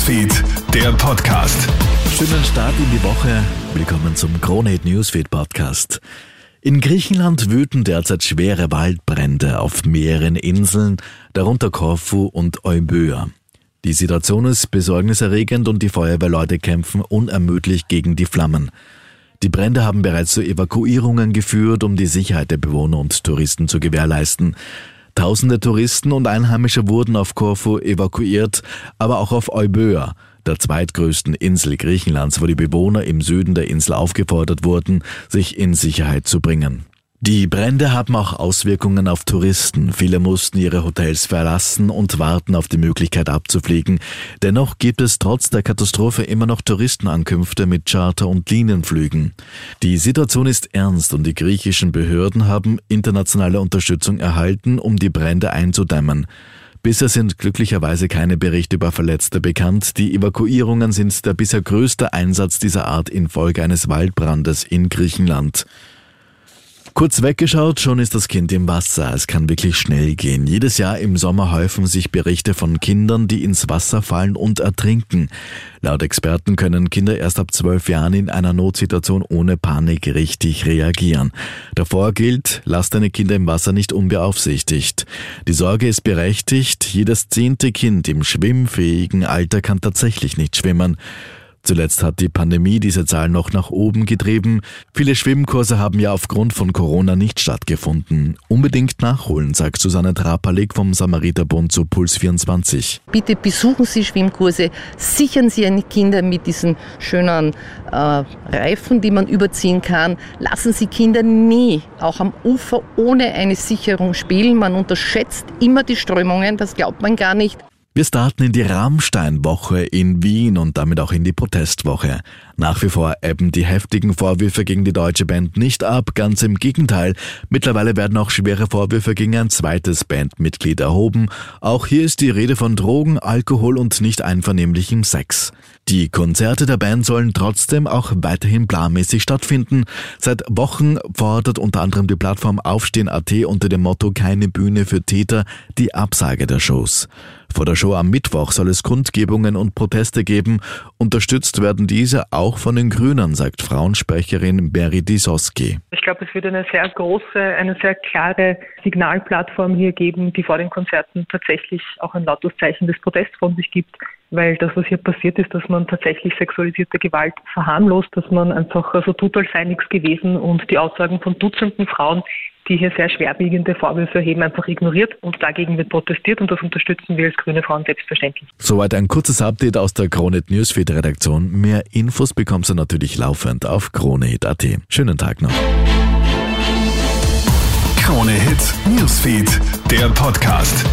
Newsfeed, der Podcast. Schönen Start in die Woche. Willkommen zum Kronehit Newsfeed Podcast. In Griechenland wüten derzeit schwere Waldbrände auf mehreren Inseln, darunter Korfu und Euböa. Die Situation ist besorgniserregend und die Feuerwehrleute kämpfen unermüdlich gegen die Flammen. Die Brände haben bereits zu Evakuierungen geführt, um die Sicherheit der Bewohner und Touristen zu gewährleisten. Tausende Touristen und Einheimische wurden auf Korfu evakuiert, aber auch auf Euböa, der zweitgrößten Insel Griechenlands, wo die Bewohner im Süden der Insel aufgefordert wurden, sich in Sicherheit zu bringen. Die Brände haben auch Auswirkungen auf Touristen. Viele mussten ihre Hotels verlassen und warten auf die Möglichkeit abzufliegen. Dennoch gibt es trotz der Katastrophe immer noch Touristenankünfte mit Charter- und Linienflügen. Die Situation ist ernst und die griechischen Behörden haben internationale Unterstützung erhalten, um die Brände einzudämmen. Bisher sind glücklicherweise keine Berichte über Verletzte bekannt. Die Evakuierungen sind der bisher größte Einsatz dieser Art infolge eines Waldbrandes in Griechenland. Kurz weggeschaut, schon ist das Kind im Wasser. Es kann wirklich schnell gehen. Jedes Jahr im Sommer häufen sich Berichte von Kindern, die ins Wasser fallen und ertrinken. Laut Experten können Kinder erst ab zwölf Jahren in einer Notsituation ohne Panik richtig reagieren. Davor gilt, lasst deine Kinder im Wasser nicht unbeaufsichtigt. Die Sorge ist berechtigt. Jedes zehnte Kind im schwimmfähigen Alter kann tatsächlich nicht schwimmen. Zuletzt hat die Pandemie diese Zahl noch nach oben getrieben. Viele Schwimmkurse haben ja aufgrund von Corona nicht stattgefunden. Unbedingt nachholen, sagt Susanne Trapalik vom Samariterbund zu Puls 24. Bitte besuchen Sie Schwimmkurse, sichern Sie Ihre Kinder mit diesen schönen äh, Reifen, die man überziehen kann. Lassen Sie Kinder nie, auch am Ufer, ohne eine Sicherung spielen. Man unterschätzt immer die Strömungen, das glaubt man gar nicht. Wir starten in die Rammstein-Woche in Wien und damit auch in die Protestwoche. Nach wie vor ebben die heftigen Vorwürfe gegen die deutsche Band nicht ab, ganz im Gegenteil. Mittlerweile werden auch schwere Vorwürfe gegen ein zweites Bandmitglied erhoben. Auch hier ist die Rede von Drogen, Alkohol und nicht einvernehmlichem Sex. Die Konzerte der Band sollen trotzdem auch weiterhin planmäßig stattfinden. Seit Wochen fordert unter anderem die Plattform Aufstehen.at unter dem Motto Keine Bühne für Täter die Absage der Shows. Vor der Show am Mittwoch soll es Kundgebungen und Proteste geben. Unterstützt werden diese auch von den Grünen, sagt Frauensprecherin Berry Disoski. Ich glaube, es wird eine sehr große, eine sehr klare Signalplattform hier geben, die vor den Konzerten tatsächlich auch ein lautes Zeichen des Protests von sich gibt. Weil das, was hier passiert ist, dass man tatsächlich sexualisierte Gewalt verharmlost, dass man einfach so tut, als sei nichts gewesen und die Aussagen von Dutzenden Frauen, die hier sehr schwerwiegende Vorwürfe erheben, einfach ignoriert und dagegen wird protestiert und das unterstützen wir als grüne Frauen selbstverständlich. Soweit ein kurzes Update aus der Kronet Newsfeed Redaktion. Mehr Infos bekommst du natürlich laufend auf kronehit.at. Schönen Tag noch. Krone Hit Newsfeed, der Podcast.